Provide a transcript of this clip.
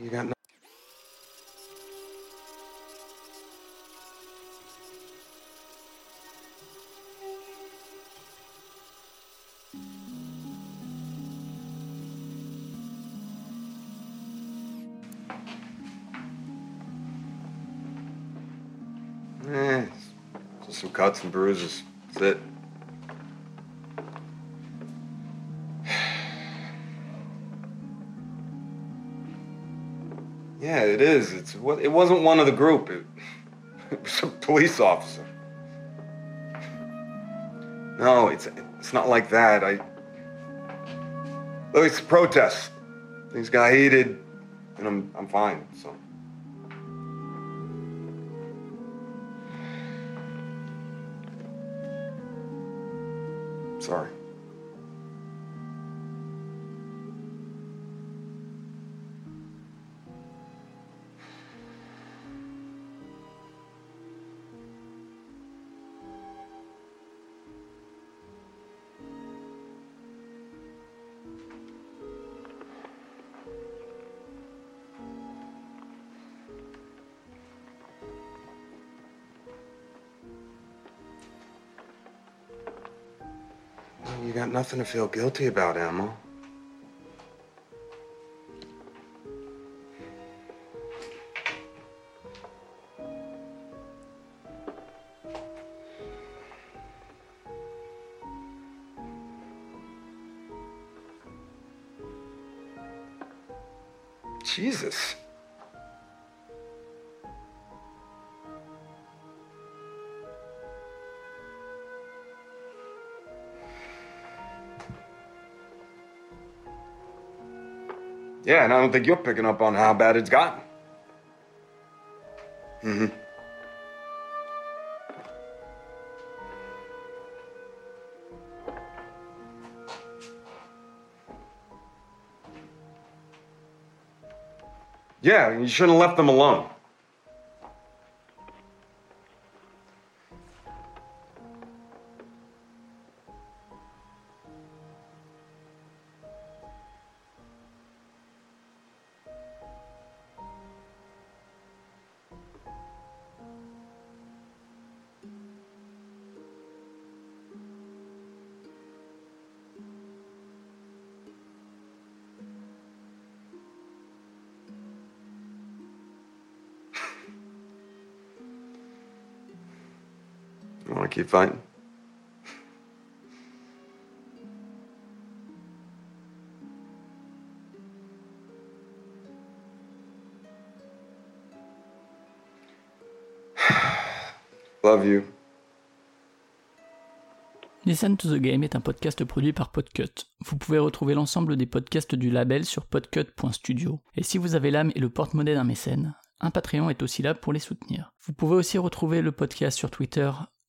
You got no- Eh, just some cuts and bruises. That's it. Yeah, it is. It's what it wasn't one of the group. It, it was a police officer. No, it's it's not like that. I look, it's a protest. Things got heated, and I'm I'm fine. So. Sorry. You got nothing to feel guilty about, Emma. Jesus. Yeah, and I don't think you're picking up on how bad it's gotten. Mm-hmm. Yeah, you shouldn't have left them alone. You want to? Love you. Listen to the Game est un podcast produit par Podcut. Vous pouvez retrouver l'ensemble des podcasts du label sur podcut.studio. Et si vous avez l'âme et le porte-monnaie d'un mécène, un Patreon est aussi là pour les soutenir. Vous pouvez aussi retrouver le podcast sur Twitter,